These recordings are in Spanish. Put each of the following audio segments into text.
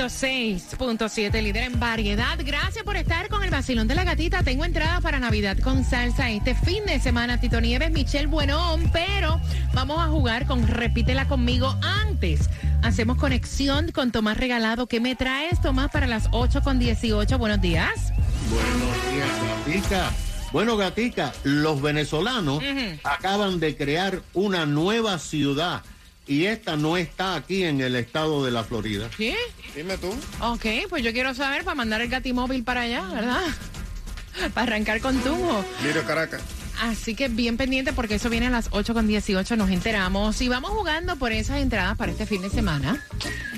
El nuevo Sol 106.7, líder en variedad. Gracias por estar con el vacilón de la gatita. Tengo entrada para Navidad con salsa este fin de semana. Tito Nieves, Michelle Buenón, pero vamos a jugar con Repítela conmigo antes. Hacemos conexión con Tomás Regalado. ¿Qué me traes, Tomás, para las 8 con 18? Buenos días. Buenos días, Gatica. Bueno, Gatica, los venezolanos acaban de crear una nueva ciudad y esta no está aquí en el estado de la Florida. ¿Qué? Dime tú. Ok, pues yo quiero saber para mandar el gatimóvil para allá, ¿verdad? Para arrancar con tubo. Mira, Caracas. Así que bien pendiente porque eso viene a las 8 con 18, nos enteramos. Y vamos jugando por esas entradas para este fin de semana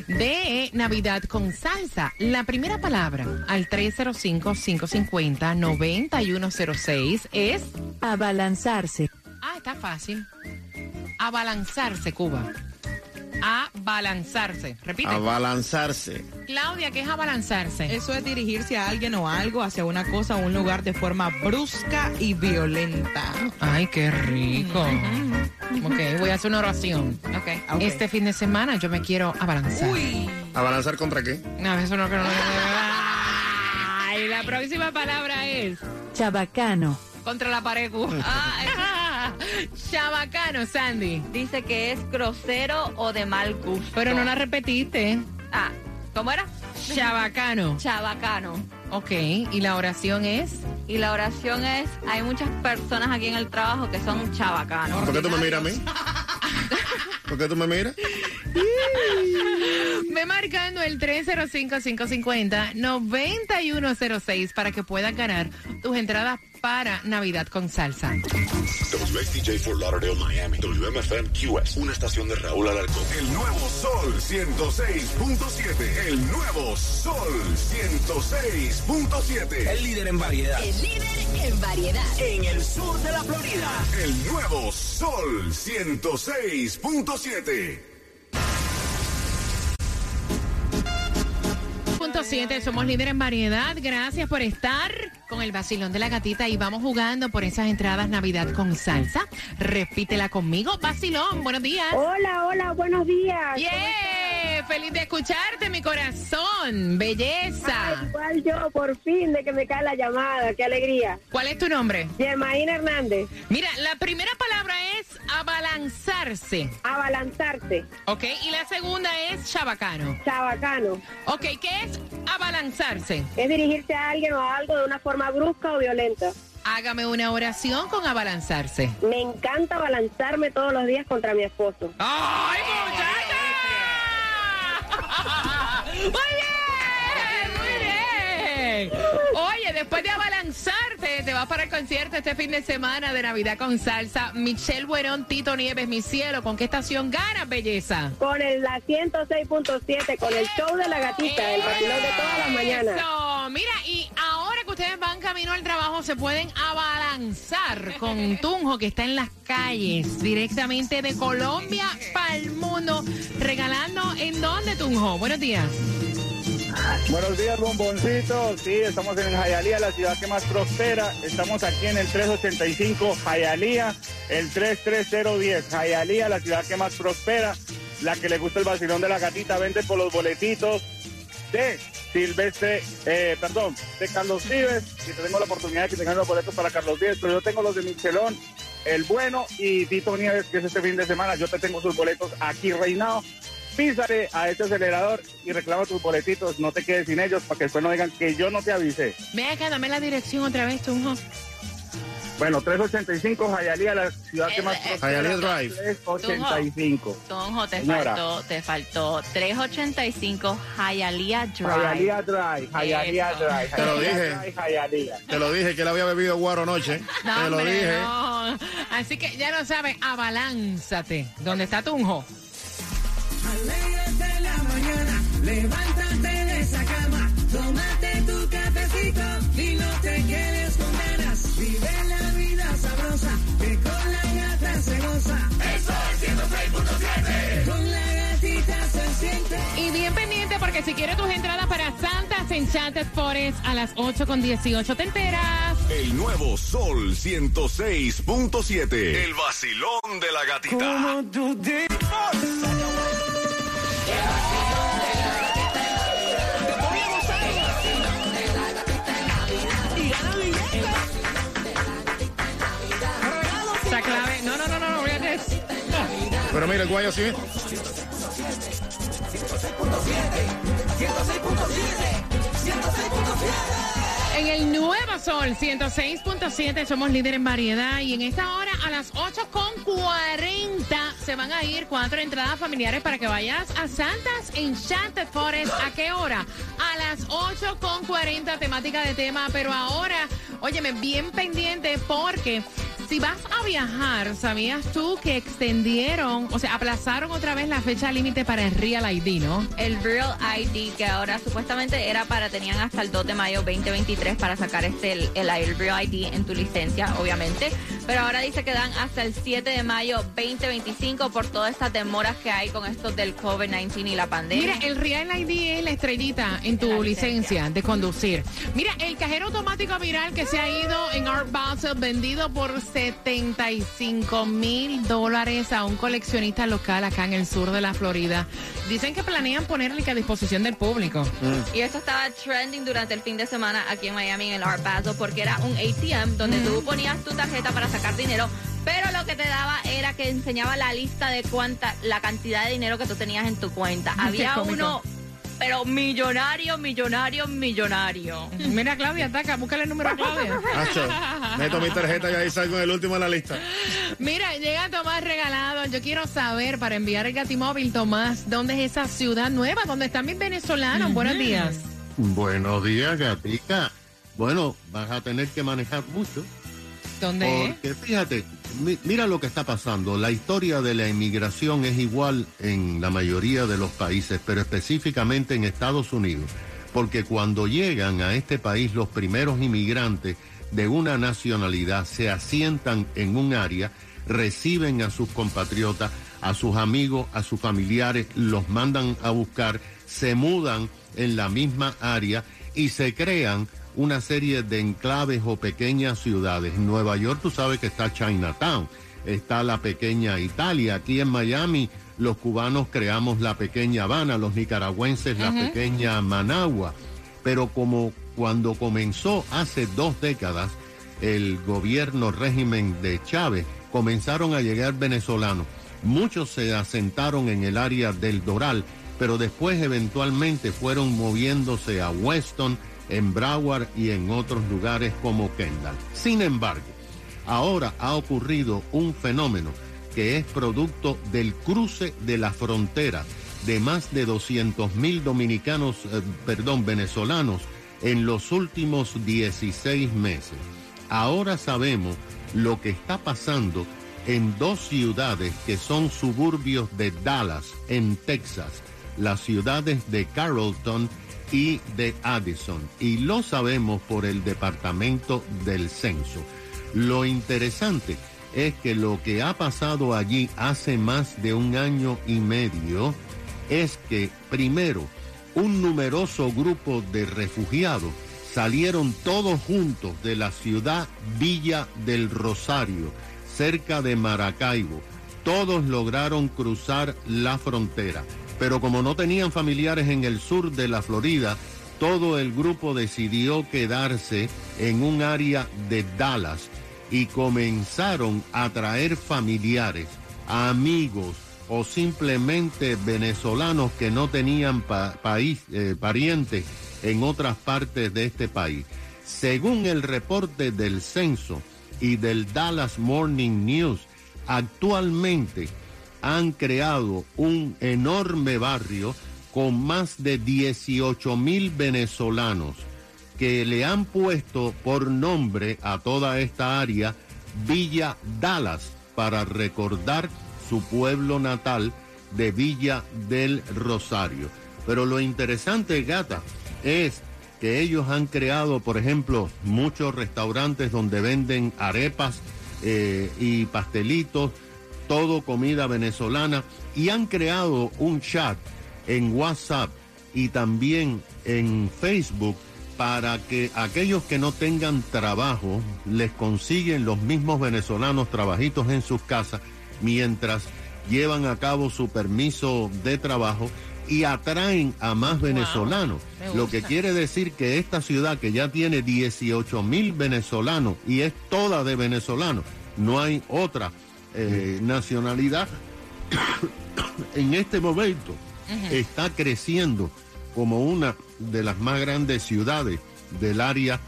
de Navidad con salsa. La primera palabra al 305-550-9106 es... Abalanzarse. Ah, está fácil. Abalanzarse, Cuba. Abalanzarse. Repite. Abalanzarse. Claudia, ¿qué es abalanzarse? Eso es dirigirse a alguien o algo, hacia una cosa o un lugar de forma brusca y violenta. Ay, qué rico. Ok, voy a hacer una oración. Ok, ok. Este fin de semana yo me quiero abalanzar. Uy, ¿Abalanzar contra qué? No, eso no creo. Ay, la próxima palabra es Chabacano. contra la pared. Ah, Chabacano, Sandy. Dice que es grosero o de mal gusto. Pero no la repetiste. Ah, ¿cómo era? Chabacano. Chabacano. Ok, y la oración es. Y la oración es, hay muchas personas aquí en el trabajo que son chabacanos. ¿Por qué tú me miras a mí? ¿Por qué tú me miras? Ve marcando el 305-550-9106 para que puedas ganar tus entradas para Navidad con salsa. WXTJ for Lauderdale, Miami. WMFM QS. Una estación de Raúl Alarcón. El nuevo Sol 106.7. El nuevo Sol 106.7. El líder en variedad. El líder en variedad. En el sur de la Florida. El nuevo Sol 106.7. Punto 7, somos líder en variedad. Gracias por estar con el vacilón de la gatita y vamos jugando por esas entradas Navidad con salsa. Repítela conmigo, vacilón. Buenos días. Hola, hola, buenos días. Yeah, feliz de escucharte, mi corazón. Belleza. Ay, igual yo, por fin, de que me cae la llamada. Qué alegría. ¿Cuál es tu nombre? Germaína Hernández, Mira, la primera palabra es abalanzarse. abalanzarse, ¿Ok? Y la segunda es chabacano. chabacano. ¿Ok? ¿Qué es abalanzarse? Es dirigirse a alguien o a algo de una forma brusca o violenta. Hágame una oración con abalanzarse. Me encanta abalanzarme todos los días contra mi esposo. ¡Ay, muchacha! ¡Muy bien! ¡Muy bien! Oye, después de abalanzarte, te vas para el concierto este fin de semana de Navidad con salsa. Michelle Buenón, Tito Nieves, mi cielo. ¿Con qué estación ganas, belleza? Con el la 106.7, con el show de la gatita, el vacilón de todas las mañanas. Eso. Mira, y ahora que ustedes van camino al trabajo, se pueden abalanzar con Tunjo, que está en las calles, directamente de Colombia para el mundo, regalando en dónde, Tunjo. Buenos días. Buenos días, bomboncitos. Sí, estamos en Jayalía, la ciudad que más prospera. Estamos aquí en el 385 Jayalía, el 33010. Jayalía, la ciudad que más prospera. La que le gusta el vacilón de la gatita, vende por los boletitos de Silvestre, eh, perdón, de Carlos Vives. Y tengo la oportunidad de que tengan los boletos para Carlos Vives, pero yo tengo los de Michelón, el bueno y Tito Nieves, que es este fin de semana. Yo te tengo sus boletos aquí, reinado. Písale a este acelerador y reclama tus boletitos. No te quedes sin ellos para que después no digan que yo no te avisé. Ve acá, dame la dirección otra vez, Tunjo. Bueno, 385 Jayalía, la ciudad que más prospera. Hialeah Drive. 385. Tonjo, te Señora. faltó, te faltó 385 Hialeah Drive. Jayalía Drive, Jayalía Eso. Drive. Te lo dije. Te lo dije que él había bebido guaro anoche. No, Te lo hombre, dije. no. Así que ya lo sabes, abalánzate. ¿Dónde está Tunjo? Levántate de esa cama, tómate tu cafecito y no te quedes con ganas. Vive la vida sabrosa, que con la gata se goza. Eso es 106.7. Con la gatita se siente. Y porque si quieres tus entradas para Santas Enchanted Forest a las 8 con 18 te enteras. El nuevo Sol 106.7. El vacilón de la gatita. Esa Pero mira, el guayo así. En el Nuevo Sol 106.7 somos líder en variedad y en esta hora a las 8.40 se van a ir cuatro entradas familiares para que vayas a Santas Enchanted Forest. ¿A qué hora? A las 8.40 temática de tema, pero ahora, óyeme, bien pendiente porque si vas a viajar, ¿sabías tú que extendieron, o sea, aplazaron otra vez la fecha límite para el Real ID, ¿no? El Real ID, que ahora supuestamente era para, tenían hasta el 2 de mayo 2023 para sacar este, el, el, el Real ID en tu licencia, obviamente. Pero ahora dice que dan hasta el 7 de mayo 2025 por todas estas demoras que hay con esto del COVID-19 y la pandemia. Mira, el Real ID es la estrellita en tu licencia. licencia de conducir. Mira, el cajero automático viral que se ha ido en Art Basel vendido por 75 mil dólares a un coleccionista local acá en el sur de la Florida. Dicen que planean ponerle a disposición del público. Mm. Y esto estaba trending durante el fin de semana aquí en Miami en el Art Basel porque era un ATM donde mm. tú ponías tu tarjeta para sacar dinero pero lo que te daba era que enseñaba la lista de cuánta, la cantidad de dinero que tú tenías en tu cuenta. Había uno pero millonario, millonario, millonario. Mira, Claudia, ataca, búscale el número a Claudia. Nacho, meto mi tarjeta y ahí salgo en el último de la lista. Mira, llega Tomás regalado. Yo quiero saber, para enviar el Gatimóvil, Tomás, ¿dónde es esa ciudad nueva? ¿Dónde están mis venezolanos? Uh -huh. Buenos días. Buenos días, Gatica. Bueno, vas a tener que manejar mucho. Porque fíjate, mira lo que está pasando. La historia de la inmigración es igual en la mayoría de los países, pero específicamente en Estados Unidos. Porque cuando llegan a este país los primeros inmigrantes de una nacionalidad se asientan en un área, reciben a sus compatriotas, a sus amigos, a sus familiares, los mandan a buscar, se mudan en la misma área y se crean una serie de enclaves o pequeñas ciudades. En Nueva York tú sabes que está Chinatown, está la pequeña Italia, aquí en Miami los cubanos creamos la pequeña Habana, los nicaragüenses la uh -huh. pequeña Managua, pero como cuando comenzó hace dos décadas el gobierno régimen de Chávez, comenzaron a llegar venezolanos. Muchos se asentaron en el área del Doral, pero después eventualmente fueron moviéndose a Weston, en Broward y en otros lugares como Kendall. Sin embargo, ahora ha ocurrido un fenómeno que es producto del cruce de la frontera de más de 200 mil dominicanos, eh, perdón, venezolanos en los últimos 16 meses. Ahora sabemos lo que está pasando en dos ciudades que son suburbios de Dallas, en Texas, las ciudades de Carrollton y de Addison. Y lo sabemos por el Departamento del Censo. Lo interesante es que lo que ha pasado allí hace más de un año y medio es que primero un numeroso grupo de refugiados salieron todos juntos de la ciudad Villa del Rosario, cerca de Maracaibo. Todos lograron cruzar la frontera pero como no tenían familiares en el sur de la Florida, todo el grupo decidió quedarse en un área de Dallas y comenzaron a traer familiares, amigos o simplemente venezolanos que no tenían pa país, eh, parientes en otras partes de este país. Según el reporte del censo y del Dallas Morning News, actualmente han creado un enorme barrio con más de 18 mil venezolanos que le han puesto por nombre a toda esta área Villa Dallas para recordar su pueblo natal de Villa del Rosario. Pero lo interesante, gata, es que ellos han creado, por ejemplo, muchos restaurantes donde venden arepas eh, y pastelitos todo comida venezolana y han creado un chat en WhatsApp y también en Facebook para que aquellos que no tengan trabajo les consiguen los mismos venezolanos trabajitos en sus casas mientras llevan a cabo su permiso de trabajo y atraen a más venezolanos. Lo que quiere decir que esta ciudad que ya tiene 18 mil venezolanos y es toda de venezolanos, no hay otra eh, nacionalidad, en este momento está creciendo como una de las más grandes ciudades del área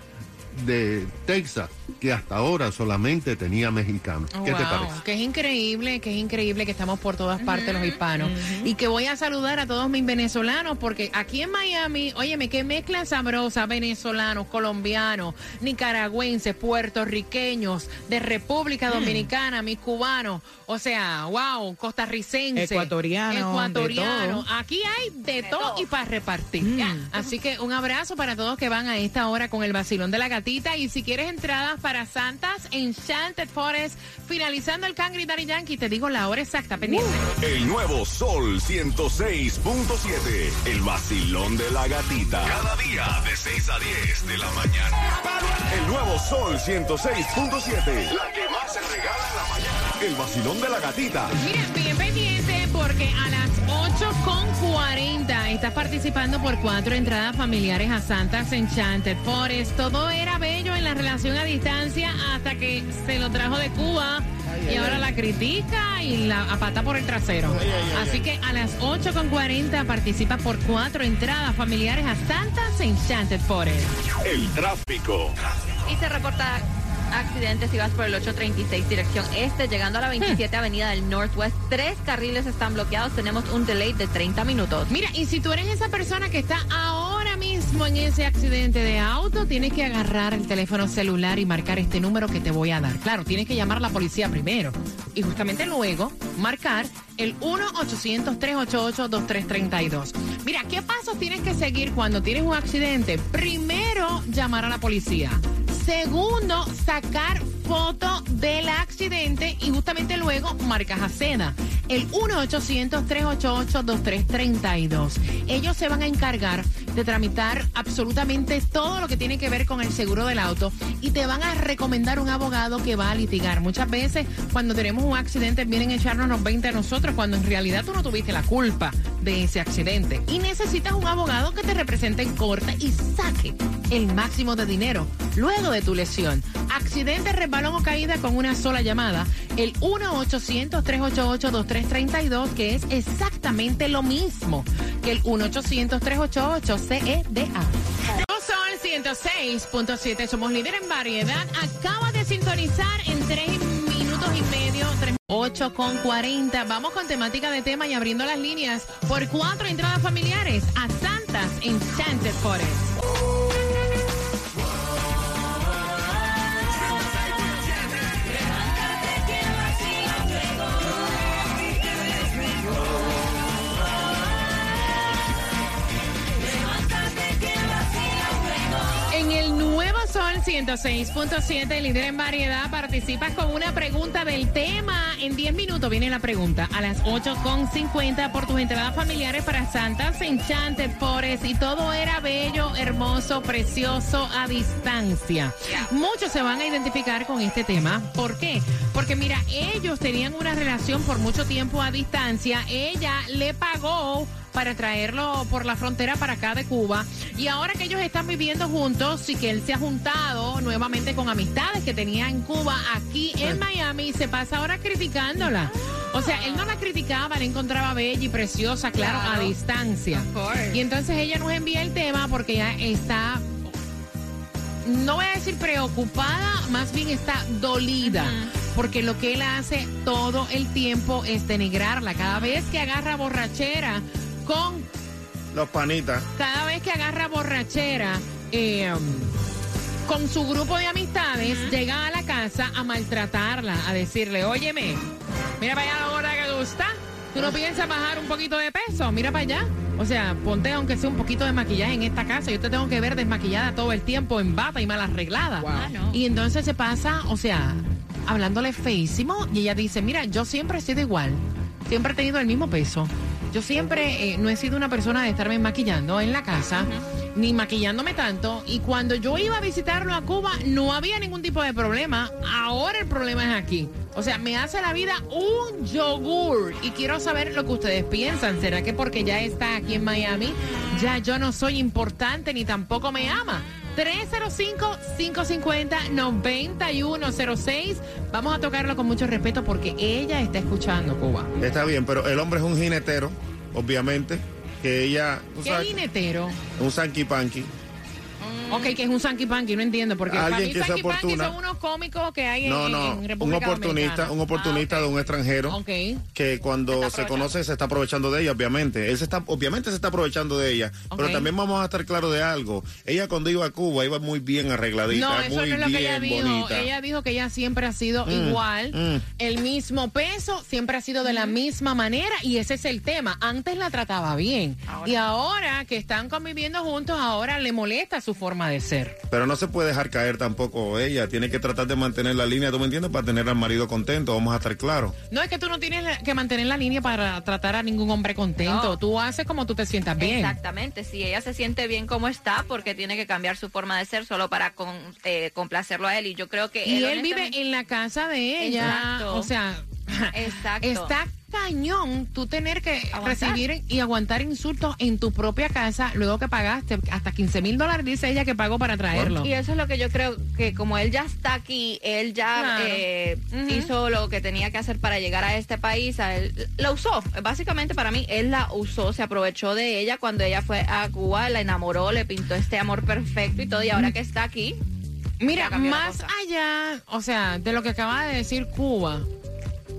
de Texas, que hasta ahora solamente tenía mexicanos. ¿Qué te parece? Que es increíble, que es increíble que estamos por todas partes los hispanos. Y que voy a saludar a todos mis venezolanos, porque aquí en Miami, óyeme, qué mezcla sabrosa, venezolanos, colombianos, nicaragüenses, puertorriqueños, de República Dominicana, mis cubanos, o sea, wow, costarricenses, Ecuatorianos. Aquí hay de, todo, y para repartir. Así que un abrazo para todos que van a esta hora con el vacilón de la gatita. Y si quieres entradas para Santas Enchanted Forest, finalizando el Cangri Daddy Yankee, te digo la hora exacta, pendiente. El nuevo Sol 106.7. El vacilón de la gatita. Cada día de 6 a 10 de la mañana. El nuevo Sol 106.7. La que más se regala en la mañana. El vacilón de la gatita. Mira, bien pendiente porque a las 8.40 estás participando por cuatro entradas familiares a Santas Enchanted Forest. Todo era bello en la relación a distancia hasta que se lo trajo de Cuba y ahora la critica y la apata por el trasero. Así que a las 8.40 participa por cuatro entradas familiares a Santas Enchanted Forest. El tráfico. Y se reporta accidentes si vas por el 836 dirección este, llegando a la 27 Avenida del Northwest. Tres carriles están bloqueados. Tenemos un delay de 30 minutos. Mira, y si tú eres esa persona que está ahora mismo en ese accidente de auto, tienes que agarrar el teléfono celular y marcar este número que te voy a dar. Claro, tienes que llamar a la policía primero. Y justamente luego marcar el 1-800-388-2332. Mira, ¿qué pasos tienes que seguir cuando tienes un accidente? Primero, llamar a la policía. Segundo, sacar foto del accidente y justamente luego marcas a seda. El 1-800-388-2332. Ellos se van a encargar de tramitar absolutamente todo lo que tiene que ver con el seguro del auto y te van a recomendar un abogado que va a litigar. Muchas veces cuando tenemos un accidente vienen a echarnos los 20 a nosotros cuando en realidad tú no tuviste la culpa de ese accidente. Y necesitas un abogado que te represente en corte y saque el máximo de dinero luego de tu lesión. Accidente, resbalón o caída con una sola llamada. El 1-800-388-2332, que es exactamente lo mismo que el 1-800-388-CEDA. Sol 106.7, somos líder en variedad. Acaba de sintonizar en 3 minutos y medio. 8 con 40. Vamos con temática de tema y abriendo las líneas por cuatro entradas familiares a Santas Enchanted Forest. 106.7, líder en variedad, participas con una pregunta del tema. En 10 minutos viene la pregunta. A las 8.50 por tus entradas familiares para Santas Enchanted Forest. Y todo era bello, hermoso, precioso, a distancia. Muchos se van a identificar con este tema. ¿Por qué? Porque mira, ellos tenían una relación por mucho tiempo a distancia. Ella le pagó para traerlo por la frontera para acá de Cuba. Y ahora que ellos están viviendo juntos y que él se ha juntado nuevamente con amistades que tenía en Cuba, aquí en Miami, se pasa ahora criticándola. O sea, él no la criticaba, la encontraba bella y preciosa, claro, a distancia. Y entonces ella nos envía el tema porque ya está no voy a decir preocupada, más bien está dolida. Porque lo que él hace todo el tiempo es denigrarla. Cada vez que agarra borrachera con. Los panitas. Cada vez que agarra borrachera eh, con su grupo de amistades, llega a la casa a maltratarla, a decirle: Óyeme, mira para allá la gorda que estás. ¿Tú no piensas bajar un poquito de peso? Mira para allá. O sea, ponte aunque sea un poquito de maquillaje en esta casa. Yo te tengo que ver desmaquillada todo el tiempo, en bata y mal arreglada. Ah, no. Y entonces se pasa, o sea, hablándole feísimo. Y ella dice, mira, yo siempre he sido igual. Siempre he tenido el mismo peso. Yo siempre eh, no he sido una persona de estarme maquillando en la casa, ni maquillándome tanto. Y cuando yo iba a visitarlo a Cuba, no había ningún tipo de problema. Ahora el problema es aquí. O sea, me hace la vida un yogur. Y quiero saber lo que ustedes piensan. ¿Será que porque ya está aquí en Miami, ya yo no soy importante ni tampoco me ama? 305-550-9106. Vamos a tocarlo con mucho respeto porque ella está escuchando Cuba. Está bien, pero el hombre es un jinetero, obviamente, que ella... tú ¿Qué jinetero? Un sanky panky. Ok, que es un Sanky Panky, no entiendo. Porque Alguien que sea Sanky Panky oportuna. son unos cómicos que hay en, No, no, en un República oportunista, Dominicana. un oportunista de un extranjero Ok. que cuando se conoce se está aprovechando de ella, obviamente. Él se está, obviamente se está aprovechando de ella, pero también vamos a estar claros de algo. Ella cuando iba a Cuba iba muy bien arregladita, No, eso muy no es lo que ella bien dijo. bonita. Ella dijo que ella siempre ha sido Mm, igual, mm. el mismo peso, siempre ha sido de la misma manera y ese es el tema. Antes la trataba bien y ahora que están conviviendo juntos, ahora le molesta su forma de ser. Pero no se puede dejar caer tampoco ella. Tiene que tratar de mantener la línea, ¿tú me entiendes? Para tener al marido contento, vamos a estar claros. No es que tú no tienes que mantener la línea para tratar a ningún hombre contento. No. Tú haces como tú te sientas bien. Exactamente, si ella se siente bien como está, porque tiene que cambiar su forma de ser solo para con- eh, complacerlo a él. Y yo creo que Y él, él vive en la casa de ella. Exacto. O sea, Exacto. está cañón tú tener que Aguantar. recibir y aguantar insultos en tu propia casa luego que pagaste hasta 15 mil dólares, dice ella que pagó para traerlo. Y eso es lo que yo creo que como él ya está aquí, él ya Claro. eh, hizo lo que tenía que hacer para llegar a este país, a él, la usó. Básicamente para mí, él la usó, se aprovechó de ella cuando ella fue a Cuba, la enamoró, le pintó este amor perfecto y todo, y ahora que está aquí, Mira, más allá, o sea, de lo que acaba de decir Cuba,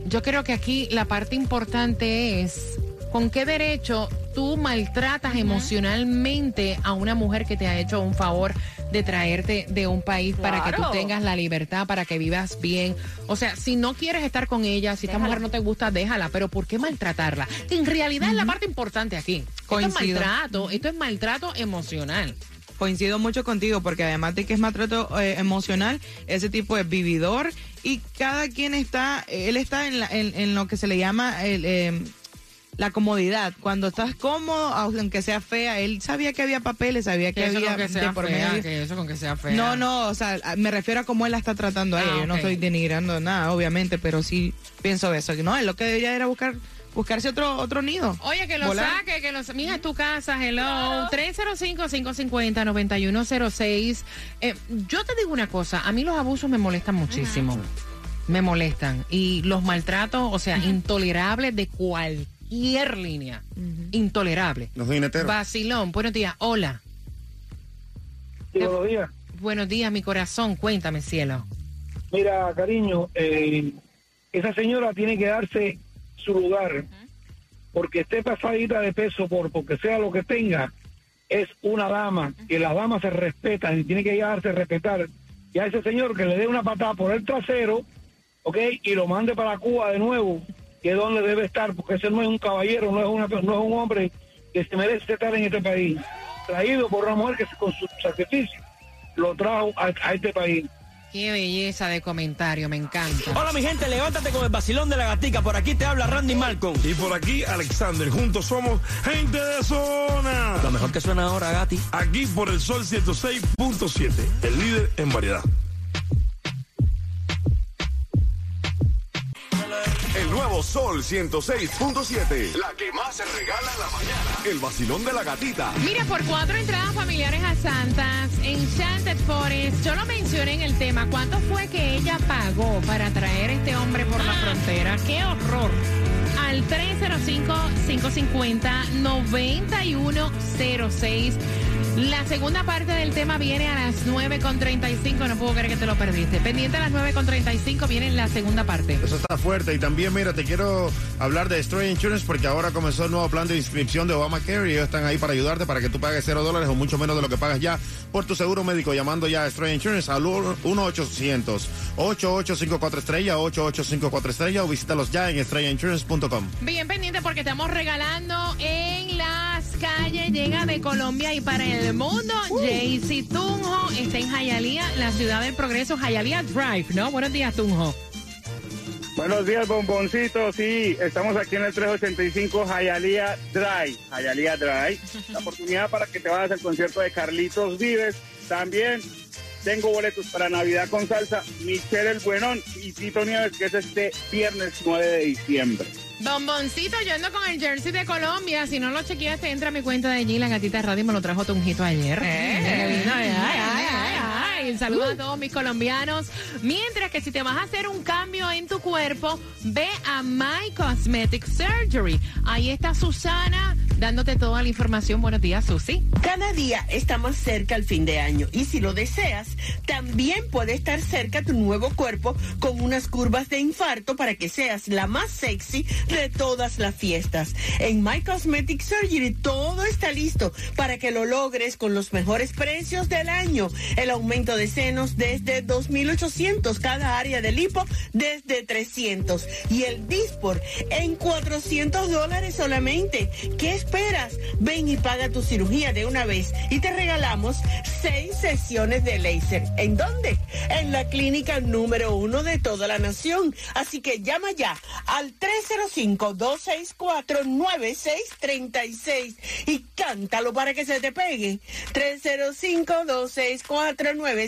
yo creo que aquí la parte importante es con qué derecho tú maltratas emocionalmente a una mujer que te ha hecho un favor de traerte de un país para que tú tengas la libertad, para que vivas bien. O sea, si no quieres estar con ella, si esta mujer no te gusta, déjala, pero ¿por qué maltratarla? Que en realidad es la parte importante aquí. Esto es maltrato, esto es maltrato emocional. Coincido mucho contigo porque además de que es maltrato eh, emocional, ese tipo es vividor y cada quien está, él está en, la- en, en lo que se le llama el, eh, la comodidad. Cuando estás cómodo, aunque sea fea, él sabía que había papeles, sabía que, eso había con que sea de por fea, medio. que eso con que sea fea. No, no, o sea, me refiero a cómo él la está tratando a ella. Ah, Yo no estoy denigrando nada, obviamente, pero sí pienso eso. No, él lo que debería era buscar buscarse otro otro nido. Oye, que lo Volar. saque, que lo sa- Mija, es tu casa, hello. 305-550-9106. Eh, yo te digo una cosa, a mí los abusos me molestan muchísimo. Me molestan. Y los maltratos, o sea, intolerables de cualquier línea. Intolerable. Los jineteros. Vacilón, buenos días. Hola. Sí, buenos días. Buenos días, mi corazón. Cuéntame, cielo. Mira, cariño, eh, esa señora tiene que darse su lugar, porque esté pasadita de peso por porque sea lo que tenga, es una dama, que las damas se respetan y tiene que darse a respetar. Y a ese señor que le dé una patada por el trasero, ¿ok? Y lo mande para Cuba de nuevo, que es donde debe estar, porque ese no es un caballero, no es, una, no es un hombre que se merece estar en este país. Traído por una mujer que con su sacrificio lo trajo a- a este país. Qué belleza de comentario, me encanta. Hola mi gente, levántate con el vacilón de la gatica. Por aquí te habla Randy Malcolm. Y por aquí, Alexander. Juntos somos gente de zona. Lo mejor que suena ahora, Gati. Aquí por el Sol 106.7, el líder en variedad. Nuevo Sol 106.7. La que más se regala en la mañana. El vacilón de la gatita. Mira, por cuatro entradas familiares a Santas, Enchanted Forest, yo lo mencioné en el tema, ¿cuánto fue que ella pagó para traer a este hombre por la frontera? ¡Qué horror! Al 305-550-9106. La segunda parte del tema viene a las 9.35, no puedo creer que te lo perdiste. Pendiente a las 9.35 viene la segunda parte. Eso está fuerte. Y también, mira, te quiero hablar de Stray Insurance porque ahora comenzó el nuevo plan de inscripción de Obamacare y ellos están ahí para ayudarte para que tú pagues cero dólares o mucho menos de lo que pagas ya por tu seguro médico llamando ya a Stray Insurance al 1-800-8854 estrella 8854 estrella o visítalos ya en estrellinsurance.com. Bien pendiente porque estamos regalando en las calles, llega de Colombia y para el mundo. Jaycee Tunjo está en Jayalía, la ciudad del progreso, Jayalía Drive, ¿no? Buenos días, Tunjo. Buenos días, bomboncitos. Sí, estamos aquí en el 385 Hialeah Drive. Hialeah Drive. La oportunidad para que te vayas al concierto de Carlitos Vives. También tengo boletos para Navidad con salsa. Michelle El Buenón y Tito Nieves, que es este viernes 9 de diciembre. Bomboncito, yo ando con el jersey de Colombia. Si no lo chequeaste, entra a mi cuenta de allí, la gatita radio, me lo trajo Tunjito ayer. Eh. Ay. Saludos a todos mis colombianos. Mientras que si te vas a hacer un cambio en tu cuerpo, ve a My Cosmetic Surgery. Ahí está Susana dándote toda la información. Buenos días, Susi. Cada día está más cerca el fin de año y si lo deseas, también puede estar cerca tu nuevo cuerpo con unas curvas de infarto para que seas la más sexy de todas las fiestas. En My Cosmetic Surgery todo está listo para que lo logres con los mejores precios del año. El aumento de senos desde 2.800, cada área de lipo desde 300 y el Dispor en 400 dólares solamente. ¿Qué esperas? Ven y paga tu cirugía de una vez y te regalamos seis sesiones de láser. ¿En dónde? En la clínica número uno de toda la nación. Así que llama ya al 305-264-9636 y cántalo para que se te pegue.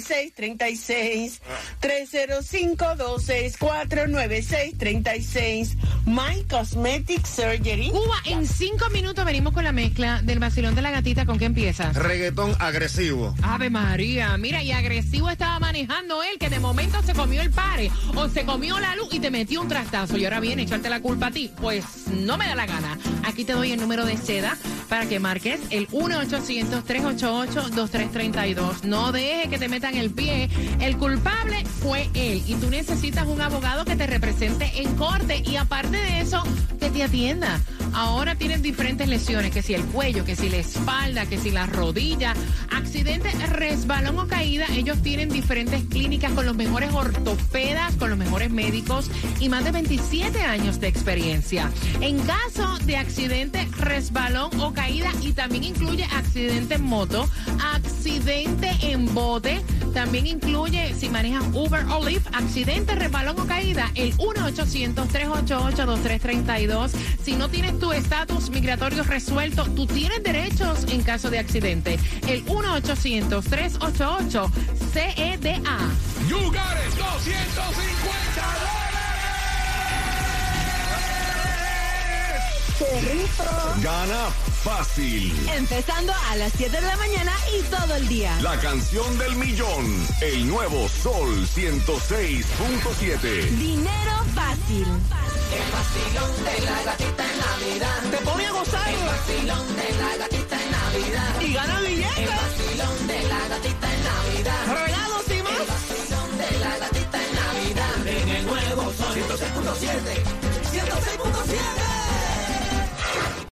305-264-9636. 305-264-9636. My Cosmetic Surgery. Cuba, en cinco minutos venimos con la mezcla del vacilón de la gatita. ¿Con qué empiezas? Reggaetón agresivo. Ave María, mira, y agresivo estaba manejando él, que de momento se comió el pare o se comió la luz y te metió un trastazo y ahora viene echarte la culpa a ti. Pues no me da la gana. Aquí te doy el número de seda para que marques el 1-800-388-2332. No dejes que te el pie. El culpable fue él y tú necesitas un abogado que te represente en corte y aparte de eso, que te atienda. Ahora tienen diferentes lesiones, que si el cuello, que si la espalda, que si la rodilla, accidente, resbalón o caída, ellos tienen diferentes clínicas con los mejores ortopedas, con los mejores médicos y más de 27 años de experiencia. En caso de accidente, resbalón o caída y también incluye accidente en moto, accidente en bote, también incluye si manejas Uber o Lyft, accidente, resbalón o caída, el 1-800-388-2332. Si no tienes tu estatus migratorio resuelto, tú tienes derechos en caso de accidente. El 1-800-388-CEDA. You got it, 250 Gana fácil. Empezando a las 7 de la mañana y todo el día. La canción del millón. El nuevo Sol 106.7. Dinero fácil. El vacilón de la gatita en Navidad. Te pone a gozar. El vacilón de la gatita en Navidad. Y gana billetes. El vacilón de la gatita en Navidad. Regalos y más. El vacilón de la gatita en Navidad. En el nuevo Sol 106.7.